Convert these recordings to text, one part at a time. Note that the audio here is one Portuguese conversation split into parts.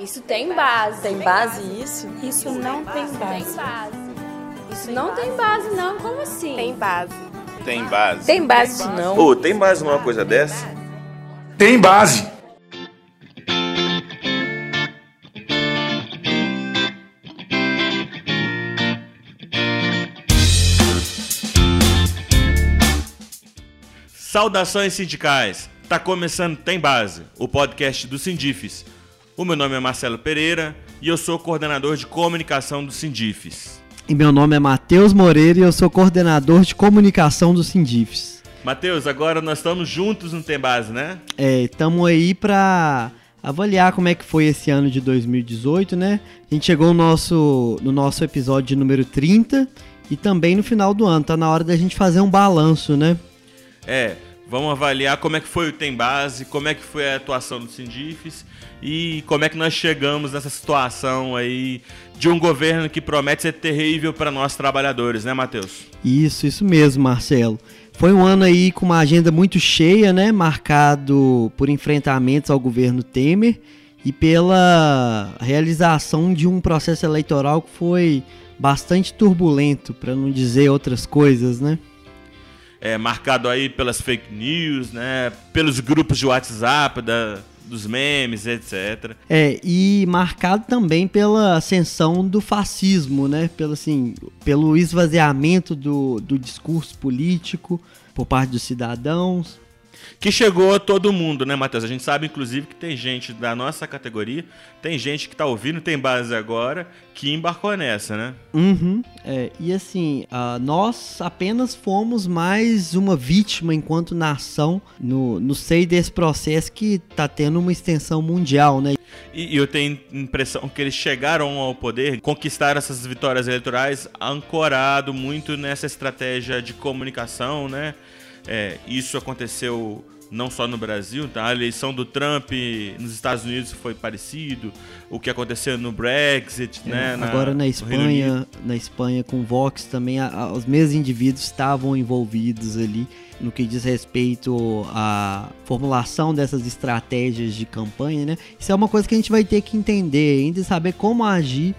Isso tem base. Tem base isso? Isso não tem base. Tem base. Isso não tem base, não. Como assim? Tem base. Tem base. Tem base isso não. Ô, tem base numa coisa dessa? Tem base. Saudações sindicais! Tá começando Tem Base, o podcast do Sindifes. O meu nome é Marcelo Pereira e eu sou coordenador de comunicação do Sindifes. E meu nome é Matheus Moreira e eu sou coordenador de comunicação do Sindifes. Matheus, agora nós estamos juntos no Tem Base, né? É, estamos aí para avaliar como é que foi esse ano de 2018, né? A gente chegou no nosso, no nosso episódio número 30 e também no final do ano. Tá na hora da gente fazer um balanço, né? É, vamos avaliar como é que foi o Tem Base, como é que foi a atuação do Sindifes e como é que nós chegamos nessa situação aí de um governo que promete ser terrível para nós trabalhadores, né, Matheus? Isso, isso mesmo, Marcelo. Foi um ano aí com uma agenda muito cheia, né? Marcado por enfrentamentos ao governo Temer e pela realização de um processo eleitoral que foi bastante turbulento, para não dizer outras coisas, né? É, marcado aí pelas fake news, né? Pelos grupos de WhatsApp, da, dos memes, etc. É, e marcado também pela ascensão do fascismo, né? Pelo, assim, pelo esvaziamento do, do discurso político por parte dos cidadãos. Que chegou a todo mundo, né, Matheus? A gente sabe, inclusive, que tem gente da nossa categoria, tem gente que tá ouvindo, tem base agora, que embarcou nessa, né? Uhum. É, e assim, uh, nós apenas fomos mais uma vítima enquanto nação no, no seio desse processo que tá tendo uma extensão mundial, né? E, e eu tenho a impressão que eles chegaram ao poder, conquistaram essas vitórias eleitorais ancorado muito nessa estratégia de comunicação, né? É, isso aconteceu não só no Brasil, tá? A eleição do Trump nos Estados Unidos foi parecido, o que aconteceu no Brexit, É, né? Agora na Reino Espanha, na Espanha com o Vox também, a- a- os mesmos indivíduos estavam envolvidos ali no que diz respeito à formulação dessas estratégias de campanha, né? Isso é uma coisa que a gente vai ter que entender ainda e saber como agir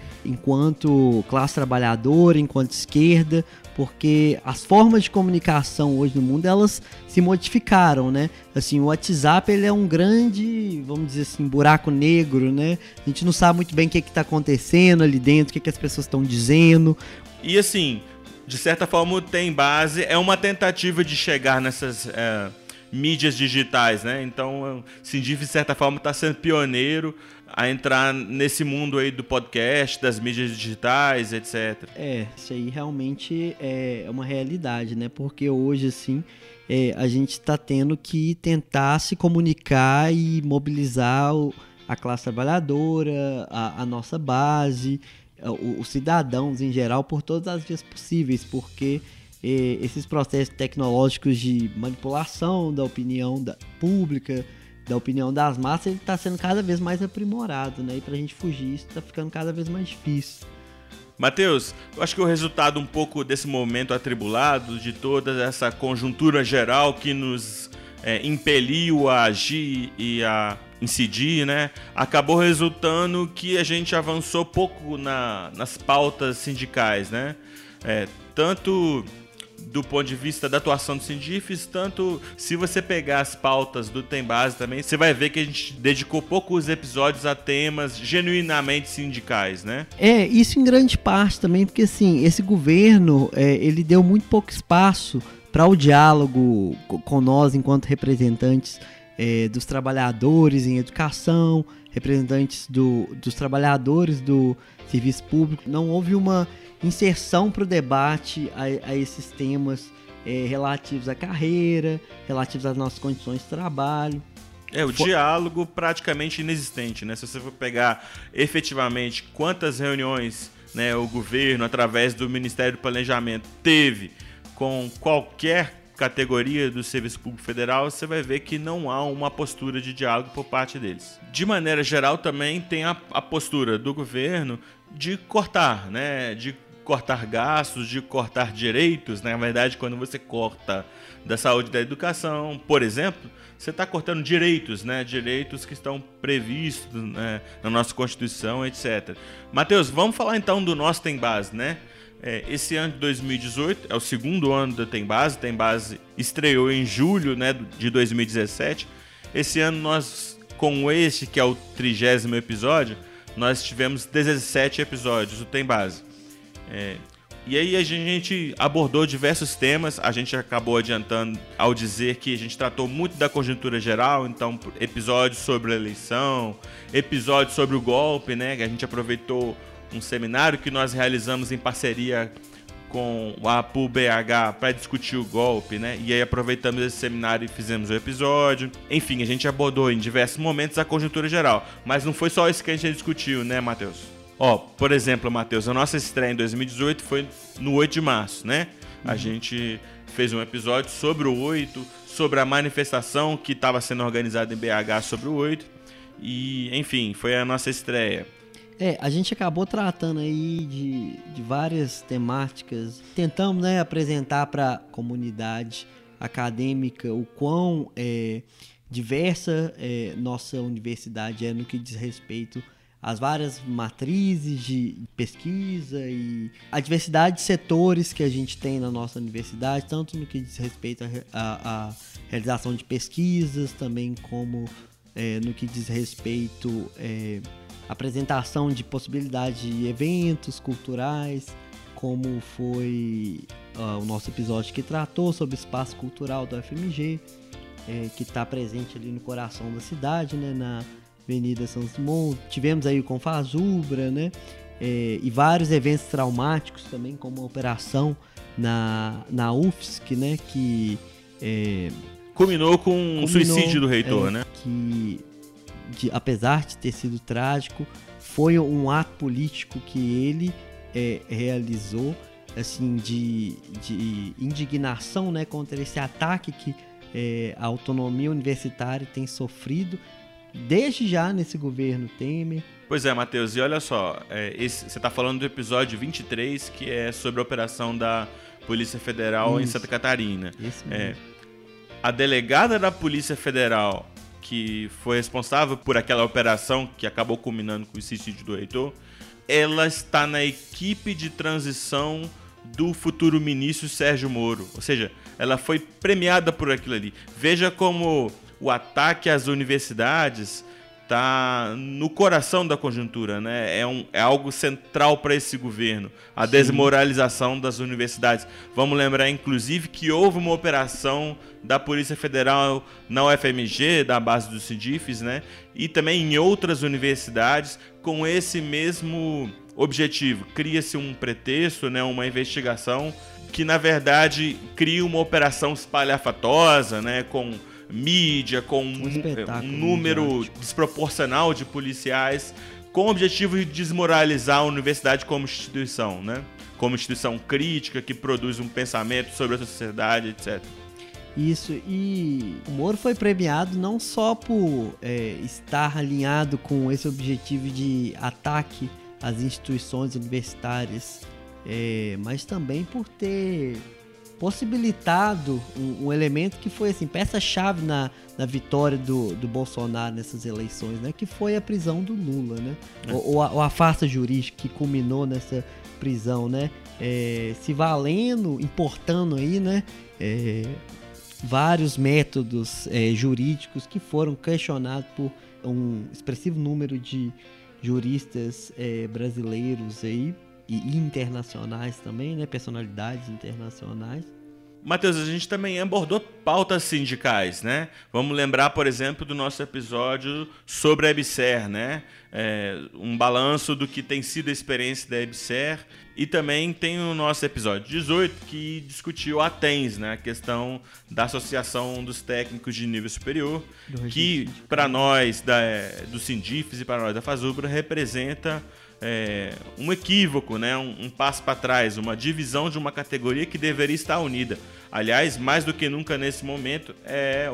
enquanto classe trabalhadora, enquanto esquerda, porque as formas de comunicação hoje no mundo elas se modificaram, né? Assim, o WhatsApp ele é um grande, vamos dizer assim, buraco negro, né? A gente não sabe muito bem o que está acontecendo ali dentro, o que, que as pessoas estão dizendo. E assim, de certa forma, Tem Base é uma tentativa de chegar nessas é, mídias digitais, né? Então, o de certa forma, está sendo pioneiro a entrar nesse mundo aí do podcast, das mídias digitais, etc. É, isso aí realmente é uma realidade, né? Porque hoje, assim, é, a gente está tendo que tentar se comunicar e mobilizar o- a classe trabalhadora, a, a nossa base, os cidadãos em geral, por todas as vias possíveis, porque é, esses processos tecnológicos de manipulação da opinião da, pública, da opinião das massas, ele está sendo cada vez mais aprimorado, né? E para a gente fugir isso está ficando cada vez mais difícil. Matheus, eu acho que o resultado um pouco desse momento atribulado, de toda essa conjuntura geral que nos é, impeliu a agir e a incidir, né? Acabou resultando que a gente avançou pouco na- nas pautas sindicais, né? É, tanto do ponto de vista da atuação do Sindifes, tanto se você pegar as pautas do Tem Base também, você vai ver que a gente dedicou poucos episódios a temas genuinamente sindicais, né? É, isso em grande parte também, porque assim, esse governo, é, ele deu muito pouco espaço para o diálogo co- com nós enquanto representantes é, dos trabalhadores em educação, representantes do, dos trabalhadores do serviço público. Não houve uma inserção para o debate a, a esses temas é, relativos à carreira, relativos às nossas condições de trabalho. É, o Fo- diálogo praticamente inexistente, né? Se você for pegar efetivamente quantas reuniões né, o governo, através do Ministério do Planejamento, teve com qualquer categoria do Serviço Público Federal, você vai ver que não há uma postura de diálogo por parte deles. De maneira geral, também tem a, a postura do governo de cortar, né? De cortar gastos, de cortar direitos. Né? Na verdade, quando você corta da saúde da educação, por exemplo, você está cortando direitos, né? Direitos que estão previstos né? na nossa Constituição, etc. Mateus, vamos falar então do nosso Tem Base, né? É, esse ano de 2018 é o segundo ano do Tem Base. Tem Base estreou em julho né, de 2017. Esse ano nós, com este que é o trigésimo episódio, nós tivemos 17 episódios do Tem Base. É, e aí a gente abordou diversos temas, a gente acabou adiantando ao dizer que a gente tratou muito da conjuntura geral, então episódios sobre a eleição, episódios sobre o golpe, né, que a gente aproveitou um seminário que nós realizamos em parceria com a APU BH para discutir o golpe, né? E aí aproveitamos esse seminário e fizemos o episódio. Enfim, a gente abordou em diversos momentos a conjuntura geral, mas não foi só isso que a gente discutiu, né, Matheus? Ó, por exemplo, Matheus, a nossa estreia em 2018 foi no 8 de março, né? A uhum. gente fez um episódio sobre o 8, sobre a manifestação que estava sendo organizada em BH sobre o 8. E, enfim, foi a nossa estreia. É, a gente acabou tratando aí de, de várias temáticas. Tentamos né, apresentar para a comunidade acadêmica o quão é, diversa é, nossa universidade é no que diz respeito às várias matrizes de pesquisa e a diversidade de setores que a gente tem na nossa universidade, tanto no que diz respeito à realização de pesquisas, também como é, no que diz respeito é, apresentação de possibilidades de eventos culturais, como foi uh, o nosso episódio que tratou sobre o espaço cultural da UFMG, é, que está presente ali no coração da cidade, né, na Avenida São Simão. Tivemos aí o Confazubra, né, é, e vários eventos traumáticos também, como a operação na, na UFSC, né, que... É, culminou com o um suicídio do reitor, é, né? Que de, apesar de ter sido trágico, foi um ato político que ele é, realizou, assim, de, de indignação, né, contra esse ataque que é, a autonomia universitária tem sofrido desde já nesse governo Temer. Pois é, Matheus, e olha só, é, esse, você está falando do episódio 23, que é sobre a operação da Polícia Federal Isso. em Santa Catarina. Isso mesmo. É, a delegada da Polícia Federal que foi responsável por aquela operação que acabou culminando com o suicídio do reitor, ela está na equipe de transição do futuro ministro Sérgio Moro. Ou seja, ela foi premiada por aquilo ali. Veja como o ataque às universidades está no coração da conjuntura, né? É, um, é algo central para esse governo, a Sim. desmoralização das universidades. Vamos lembrar, inclusive, que houve uma operação da Polícia Federal na UFMG, da base dos CIDIFs, né? E também em outras universidades com esse mesmo objetivo. Cria-se um pretexto, né? Uma investigação que na verdade cria uma operação espalhafatosa, né? Com mídia, com um, um número desproporcional de policiais, com o objetivo de desmoralizar a universidade como instituição, né? Como instituição crítica que produz um pensamento sobre a sociedade, etc. Isso, e o Moro foi premiado não só por é, estar alinhado com esse objetivo de ataque às instituições universitárias, é, mas também por ter possibilitado um, um, elemento que foi assim peça-chave na, na vitória do, do Bolsonaro nessas eleições, né? Que foi a prisão do Lula, né? É. Ou, ou, a, ou, a, farsa jurídica que culminou nessa prisão, né? É, se valendo, importando aí, né? É, vários métodos é, jurídicos que foram questionados por um expressivo número de juristas é, brasileiros aí e internacionais também, né? Personalidades internacionais. Matheus, a gente também abordou pautas sindicais, né? Vamos lembrar, por exemplo, do nosso episódio sobre a EBSER, né? É, um balanço do que tem sido a experiência da EBSER. E também tem o nosso episódio 18, que discutiu a TENS, né? A questão da Associação dos Técnicos de Nível Superior, que para nós da, do Sindifes e para nós da Fazubra representa é, um equívoco, né? um, um passo para trás, uma divisão de uma categoria que deveria estar unida. Aliás, mais do que nunca nesse momento, é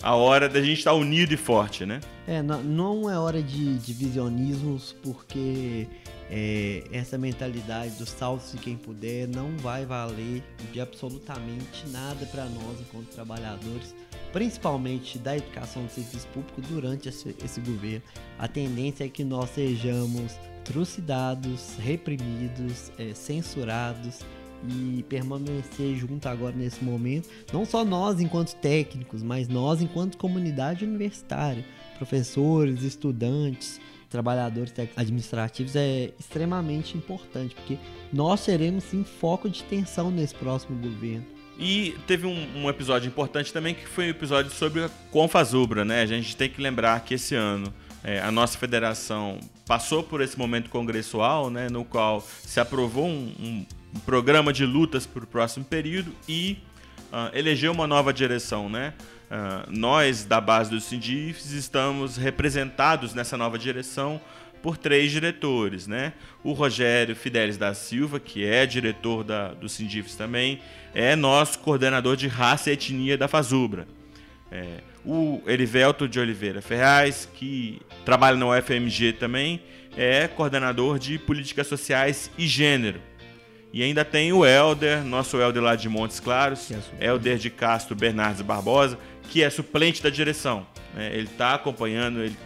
a hora da gente estar unido e forte, né? É, não, é hora de divisionismos, porque é, essa mentalidade do salve-se quem puder não vai valer de absolutamente nada para nós enquanto trabalhadores, principalmente da educação do serviço público durante esse, esse governo. A tendência é que nós sejamos trucidados, reprimidos, é, censurados e permanecer junto agora nesse momento, não só nós enquanto técnicos, mas nós enquanto comunidade universitária, professores, estudantes, trabalhadores administrativos é extremamente importante, porque nós seremos sim foco de tensão nesse próximo governo. E teve um, um episódio importante também que foi um episódio sobre a Confazubra, né? A gente tem que lembrar que esse ano é, a nossa federação passou por esse momento congressual, né, no qual se aprovou um, um, programa de lutas para o próximo período e uh, elegeu uma nova direção, né? Uh, nós da base do Sindifes estamos representados nessa nova direção por três diretores, né? O Rogério Fidelis da Silva, que é diretor da, do Sindifes também, é nosso coordenador de raça e etnia da Fazubra. É, o Erivelto de Oliveira Ferraz, que trabalha na UFMG também, é coordenador de políticas sociais e gênero. E ainda tem o Helder, nosso Helder lá de Montes Claros, é Helder de Castro Bernardes Barbosa, que é suplente da direção. Né? Ele está acompanhando, ele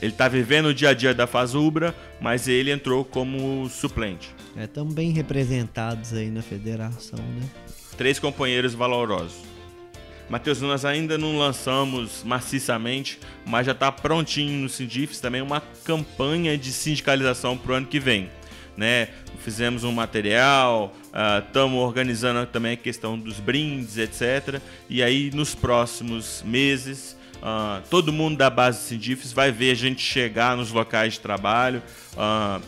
está vivendo o dia a dia da Fazubra, mas ele entrou como suplente. É, tão bem representados aí na federação, né? Três companheiros valorosos. Matheus, nós ainda não lançamos maciçamente, mas já está prontinho no Sindifes também uma campanha de sindicalização para o ano que vem. Né? Fizemos um material, estamos uh, organizando também a questão dos brindes, etc. E aí nos próximos meses, uh, todo mundo da base Sindifes vai ver a gente chegar nos locais de trabalho. Uh,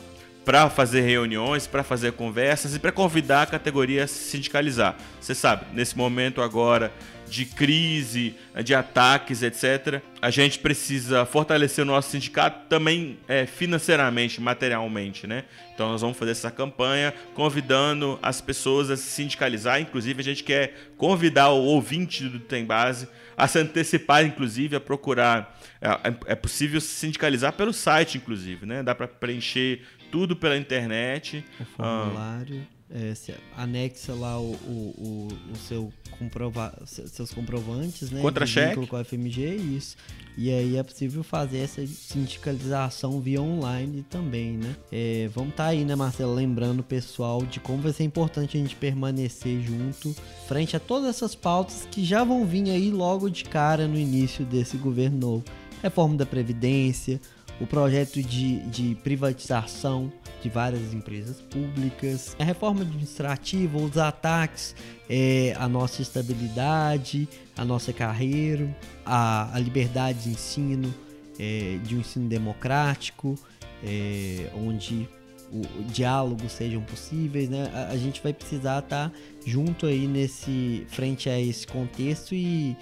para fazer reuniões, para fazer conversas e para convidar a categoria a se sindicalizar. Você sabe, nesse momento agora de crise, de ataques, etc. A gente precisa fortalecer o nosso sindicato também é, financeiramente, materialmente, né? Então nós vamos fazer essa campanha convidando as pessoas a se sindicalizar. Inclusive a gente quer convidar o ouvinte do Tem Base a se antecipar, inclusive, a procurar. É, é, é possível se sindicalizar pelo site, inclusive, né? Dá para preencher tudo pela internet. O formulário. É, anexa lá o, o, o, seu comprova seus comprovantes, né? Contra-cheque. Com a FMG, isso. E aí é possível fazer essa sindicalização via online também, né? É, vamos estar tá aí, né, Marcelo? Lembrando o pessoal de como vai ser importante a gente permanecer junto frente a todas essas pautas que já vão vir aí logo de cara no início desse governo novo. Reforma da Previdência, o projeto de, de privatização de várias empresas públicas, a reforma administrativa, os ataques é, à nossa estabilidade, à nossa carreira, a, a liberdade de ensino, é, de um ensino democrático, é, onde o, o diálogos sejam possíveis, né? A, a gente vai precisar estar tá junto aí nesse frente a esse contexto e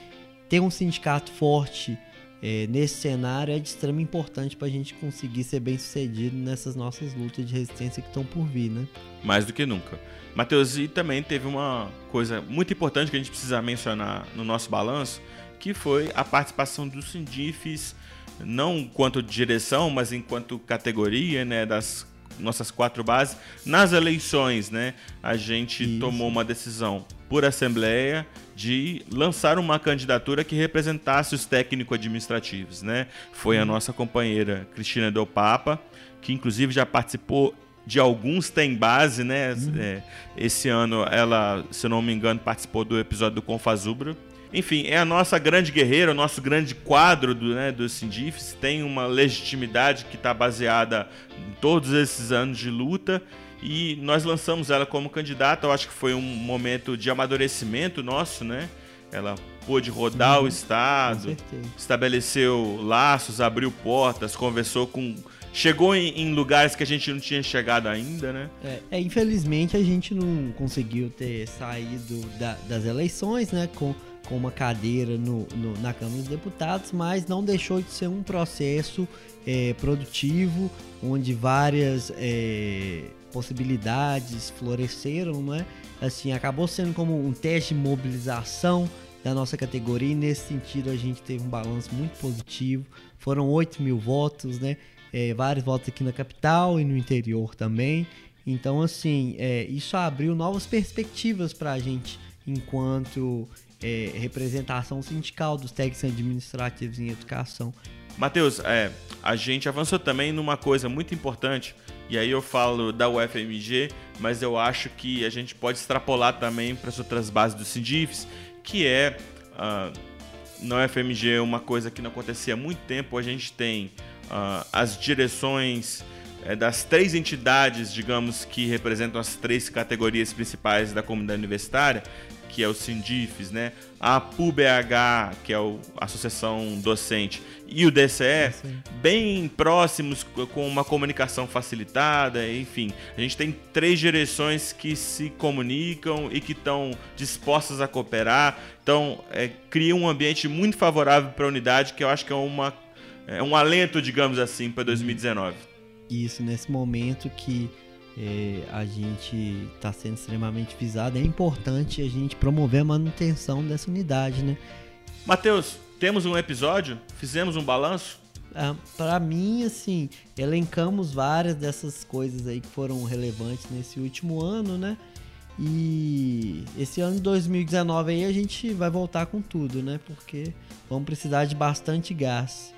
ter um sindicato forte é, nesse cenário é de extrema importância para a gente conseguir ser bem sucedido nessas nossas lutas de resistência que estão por vir, né? Mais do que nunca. Matheus, e também teve uma coisa muito importante que a gente precisa mencionar no nosso balanço, que foi a participação dos Sindifes, não enquanto direção, mas enquanto categoria, né, das nossas quatro bases, nas eleições, né, a gente Isso. tomou uma decisão por assembleia de lançar uma candidatura que representasse os técnico-administrativos, né? Foi a uhum. nossa companheira Cristina Del Papa, que inclusive já participou de alguns tem base, né? Uhum. É, esse ano ela, se não me engano, participou do episódio do Confazubra. Enfim, é a nossa grande guerreira, o nosso grande quadro do, né, dos Sindifes, tem uma legitimidade que está baseada em todos esses anos de luta e nós lançamos ela como candidata. Eu acho que foi um momento de amadurecimento nosso, né? Ela pôde rodar uhum, o estado, estabeleceu laços, abriu portas, conversou com chegou em, em, lugares que a gente não tinha chegado ainda, né? É, é infelizmente a gente não conseguiu ter saído da, das eleições, né? Com, com uma cadeira no, no, na Câmara dos Deputados, mas não deixou de ser um processo é, produtivo, onde várias é, possibilidades floresceram, né? Assim, acabou sendo como um teste de mobilização da nossa categoria e nesse sentido a gente teve um balanço muito positivo. Foram 8 mil votos, né? É, vários votos aqui na capital e no interior também. Então, assim, é, isso abriu novas perspectivas para a gente enquanto é, representação sindical dos técnicos administrativos em educação. Matheus, é, a gente avançou também numa coisa muito importante, e aí eu falo da UFMG, mas eu acho que a gente pode extrapolar também para as outras bases do Sindifes, que é uh, na UFMG uma coisa que não acontecia há muito tempo, a gente tem uh, as direções é, das três entidades, digamos, que representam as três categorias principais da comunidade universitária, que é o Sindifes, né? A PUBH, que é a Associação Docente, e o DCE, bem próximos, com uma comunicação facilitada, enfim. A gente tem três direções que se comunicam e que estão dispostas a cooperar. Então, é, cria um ambiente muito favorável para a unidade, que eu acho que é, uma, é um alento, digamos assim, para 2019. Isso, nesse momento que é, a gente está sendo extremamente visado, é importante a gente promover a manutenção dessa unidade, né? Matheus, temos um episódio? Fizemos um balanço? Ah, para mim, assim, elencamos várias dessas coisas aí que foram relevantes nesse último ano, né? E esse ano de 2019 aí a gente vai voltar com tudo, né? Porque vamos precisar de bastante gás.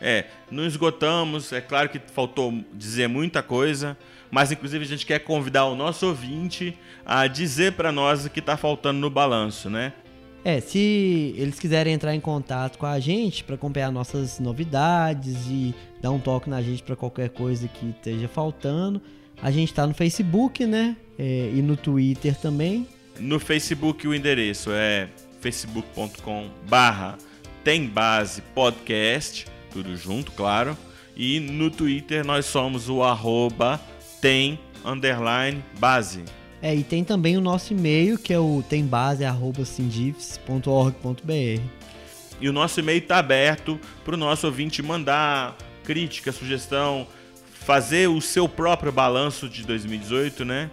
É, não esgotamos, é claro que faltou dizer muita coisa, mas inclusive a gente quer convidar o nosso ouvinte a dizer para nós o que está faltando no balanço, né? É, se eles quiserem entrar em contato com a gente para acompanhar nossas novidades e dar um toque na gente para qualquer coisa que esteja faltando, a gente está no Facebook, né? É, e no Twitter também. No Facebook o endereço é facebook.com/barra tem base podcast, tudo junto, claro. E no Twitter nós somos o arroba tem underline base. É, e tem também o nosso e-mail, que é o tembase.sindifes.org.br. E o nosso e-mail está aberto para o nosso ouvinte mandar crítica, sugestão, fazer o seu próprio balanço de 2018, né?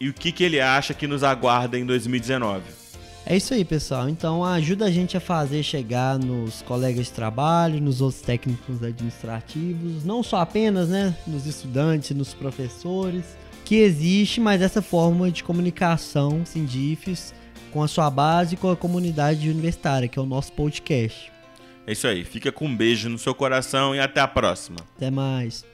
E o que, que ele acha que nos aguarda em 2019. É isso aí, pessoal. Então ajuda a gente a fazer chegar nos colegas de trabalho, nos outros técnicos administrativos, não só apenas, né, nos estudantes, nos professores, que existe mais essa forma de comunicação Sindifes com a sua base e com a comunidade universitária, que é o nosso podcast. É isso aí. Fica com um beijo no seu coração e até a próxima. Até mais.